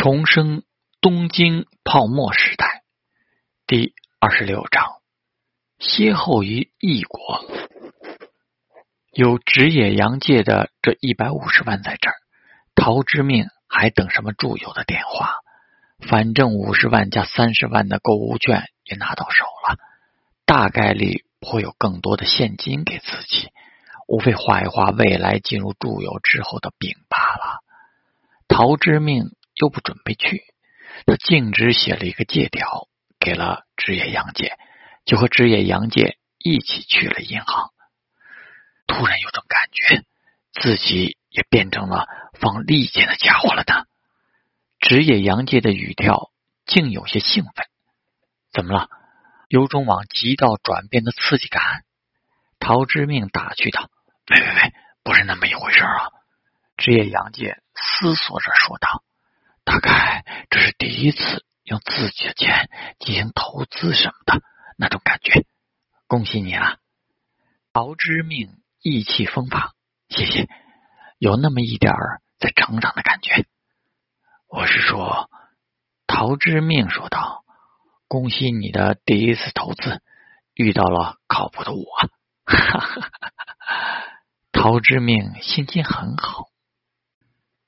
重生东京泡沫时代第二十六章：歇后于异国。有职业洋界的这一百五十万在这儿，陶之命还等什么住友的电话？反正五十万加三十万的购物券也拿到手了，大概率会有更多的现金给自己，无非画一画未来进入住友之后的饼罢了。陶之命。又不准备去，他径直写了一个借条给了职业杨介，就和职业杨介一起去了银行。突然有种感觉，自己也变成了放利剑的家伙了呢。职业杨介的语调竟有些兴奋，怎么了？有种往极道转变的刺激感。陶之命打趣道：“喂喂喂，不是那么一回事啊！”职业杨介思索着说道。大概这是第一次用自己的钱进行投资什么的那种感觉，恭喜你了，陶之命意气风发，谢谢，有那么一点儿在成长的感觉。我是说，陶之命说道：“恭喜你的第一次投资遇到了靠谱的我。”哈哈哈哈，陶之命心情很好，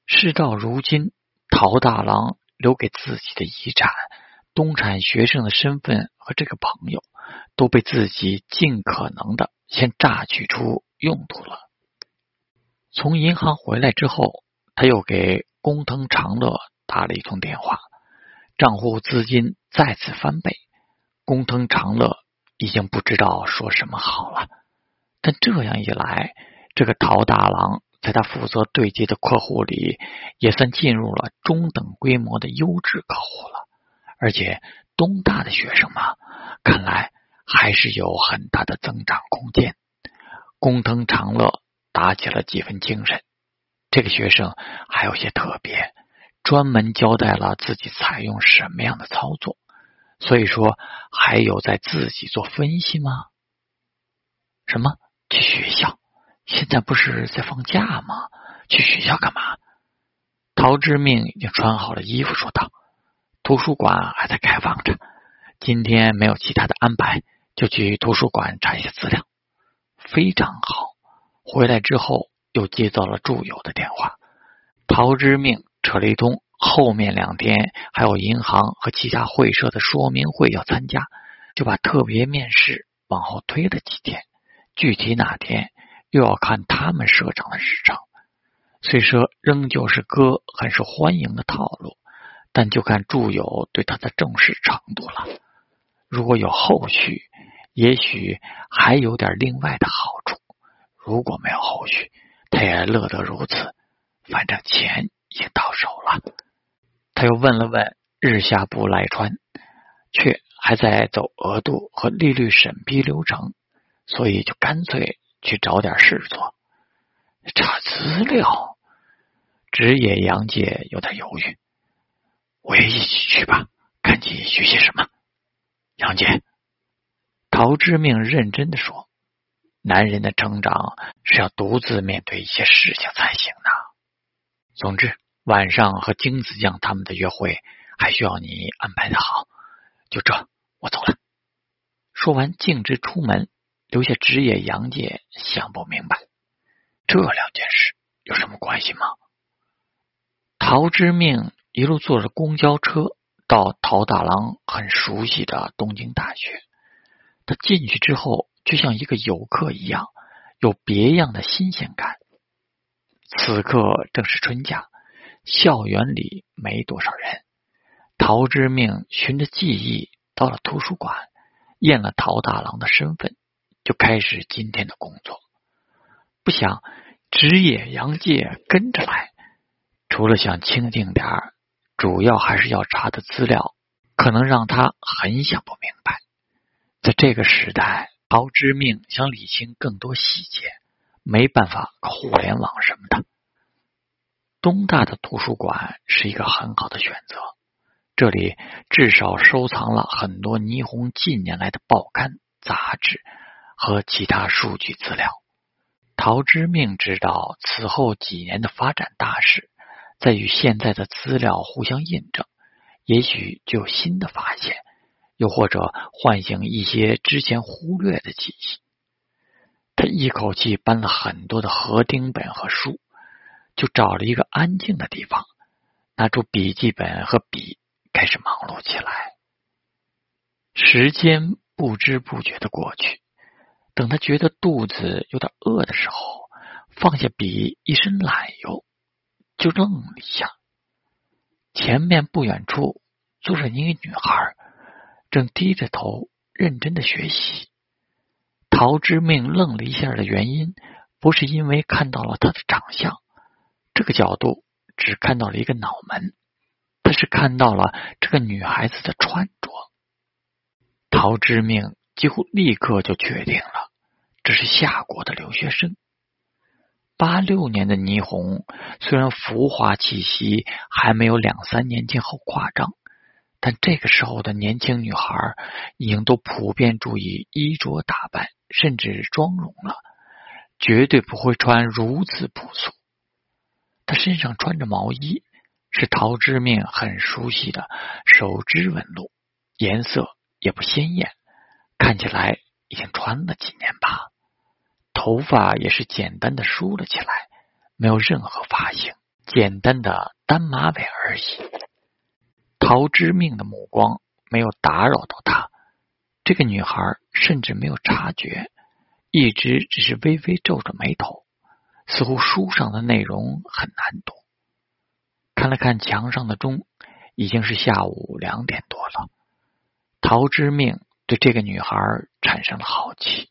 事到如今。陶大郎留给自己的遗产，东产学生的身份和这个朋友，都被自己尽可能的先榨取出用途了。从银行回来之后，他又给工藤长乐打了一通电话，账户资金再次翻倍。工藤长乐已经不知道说什么好了，但这样一来，这个陶大郎。在他负责对接的客户里，也算进入了中等规模的优质客户了。而且东大的学生嘛，看来还是有很大的增长空间。工藤长乐打起了几分精神。这个学生还有些特别，专门交代了自己采用什么样的操作。所以说，还有在自己做分析吗？什么？去学校？现在不是在放假吗？去学校干嘛？陶之命已经穿好了衣服，说道：“图书馆还在开放着，今天没有其他的安排，就去图书馆查一些资料。”非常好。回来之后又接到了住友的电话，陶之命扯了一通，后面两天还有银行和其他会社的说明会要参加，就把特别面试往后推了几天，具体哪天？又要看他们社长的日程，虽说仍旧是哥很受欢迎的套路，但就看祝友对他的重视程度了。如果有后续，也许还有点另外的好处；如果没有后续，他也乐得如此。反正钱已经到手了。他又问了问日下部赖川，却还在走额度和利率审批流程，所以就干脆。去找点事做，查资料。职业杨介有点犹豫，我也一起去吧，看你学些什么。杨介，陶之命认真的说：“男人的成长是要独自面对一些事情才行的。总之，晚上和金子酱他们的约会还需要你安排的好。就这，我走了。”说完，径直出门。留下职业杨介想不明白，这两件事有什么关系吗？陶之命一路坐着公交车到陶大郎很熟悉的东京大学，他进去之后就像一个游客一样，有别样的新鲜感。此刻正是春假，校园里没多少人。陶之命循着记忆到了图书馆，验了陶大郎的身份。就开始今天的工作，不想职业杨介跟着来，除了想清静点儿，主要还是要查的资料，可能让他很想不明白。在这个时代，陶之命想理清更多细节，没办法搞互联网什么的。东大的图书馆是一个很好的选择，这里至少收藏了很多霓虹近年来的报刊杂志。和其他数据资料，陶之命知道此后几年的发展大势，再与现在的资料互相印证，也许就有新的发现，又或者唤醒一些之前忽略的记忆。他一口气搬了很多的合订本和书，就找了一个安静的地方，拿出笔记本和笔，开始忙碌起来。时间不知不觉的过去，等他觉得肚子有点饿的时候，放下笔，一伸懒腰。就愣了一下，前面不远处坐着一个女孩，正低着头认真的学习。陶之命愣了一下的原因，不是因为看到了她的长相，这个角度只看到了一个脑门，他是看到了这个女孩子的穿着。陶之命几乎立刻就确定了，这是夏国的留学生。八六年的霓虹虽然浮华气息还没有两三年前后夸张，但这个时候的年轻女孩已经都普遍注意衣着打扮，甚至妆容了，绝对不会穿如此朴素。她身上穿着毛衣，是陶之命很熟悉的手织纹路，颜色也不鲜艳，看起来已经穿了几年吧。头发也是简单的梳了起来，没有任何发型，简单的单马尾而已。陶之命的目光没有打扰到她，这个女孩甚至没有察觉，一直只是微微皱着眉头，似乎书上的内容很难读。看了看墙上的钟，已经是下午两点多了。陶之命对这个女孩产生了好奇。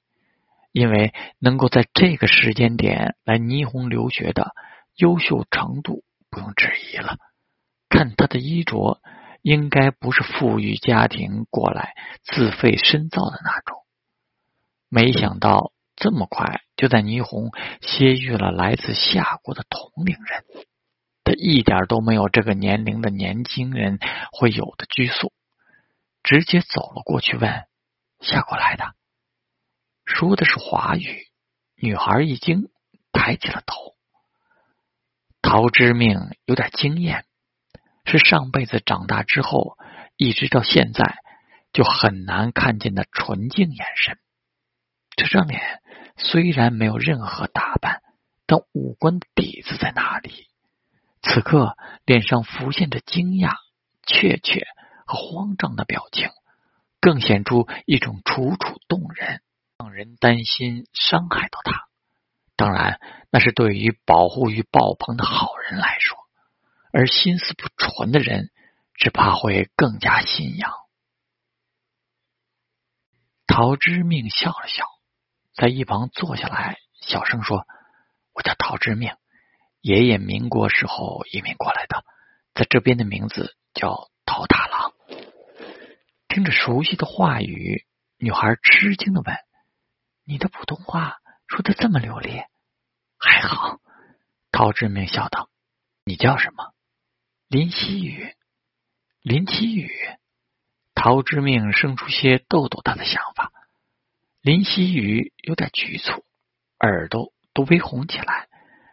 因为能够在这个时间点来霓虹留学的优秀程度不用质疑了。看她的衣着，应该不是富裕家庭过来自费深造的那种。没想到这么快就在霓虹歇遇了来自夏国的同龄人，他一点都没有这个年龄的年轻人会有的拘束，直接走了过去问：“下过来的？”说的是华语，女孩一惊，抬起了头。陶之命有点惊艳，是上辈子长大之后，一直到现在就很难看见的纯净眼神。这张脸虽然没有任何打扮，但五官的底子在哪里？此刻脸上浮现着惊讶、怯怯和慌张的表情，更显出一种楚楚动人。让人担心伤害到他，当然那是对于保护欲爆棚的好人来说，而心思不纯的人只怕会更加心痒。陶之命笑了笑，在一旁坐下来，小声说：“我叫陶之命，爷爷民国时候移民过来的，在这边的名字叫陶大郎。”听着熟悉的话语，女孩吃惊的问。你的普通话说的这么流利，还好。陶志明笑道：“你叫什么？”林希雨。林希雨。陶之命生出些逗逗他的想法。林希雨有点局促，耳朵都微红起来，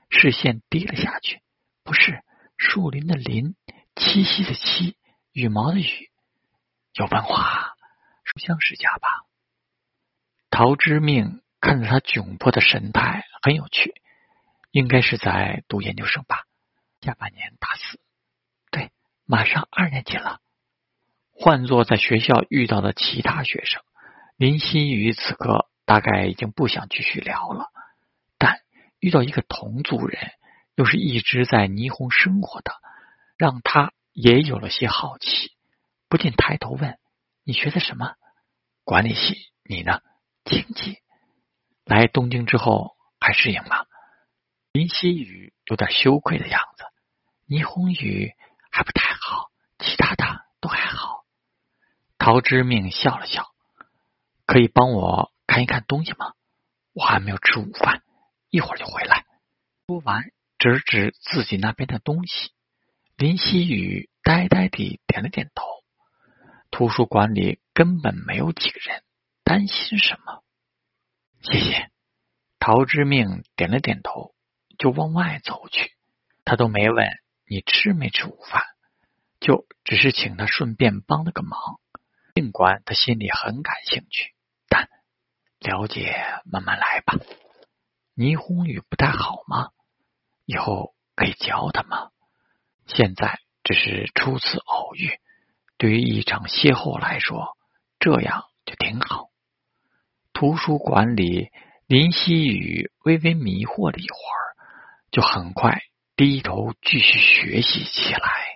视线低了下去。不是树林的林，栖息的栖，羽毛的羽，有文化，书香世家吧。陶之命看着他窘迫的神态，很有趣，应该是在读研究生吧，下半年大四，对，马上二年级了。换做在学校遇到的其他学生，林心雨此刻大概已经不想继续聊了，但遇到一个同族人，又是一直在霓虹生活的，让他也有了些好奇，不禁抬头问：“你学的什么？管理系？你呢？”经济来东京之后还适应吗？林夕雨有点羞愧的样子，霓虹雨还不太好，其他的都还好。陶之命笑了笑，可以帮我看一看东西吗？我还没有吃午饭，一会儿就回来。说完，指指自己那边的东西。林夕雨呆呆地点了点头。图书馆里根本没有几个人。担心什么？谢谢。陶之命点了点头，就往外走去。他都没问你吃没吃午饭，就只是请他顺便帮了个忙。尽管他心里很感兴趣，但了解慢慢来吧。霓虹雨不太好吗？以后可以教他吗？现在只是初次偶遇，对于一场邂逅来说，这样就挺好。图书馆里，林夕雨微微迷惑了一会儿，就很快低头继续学习起来。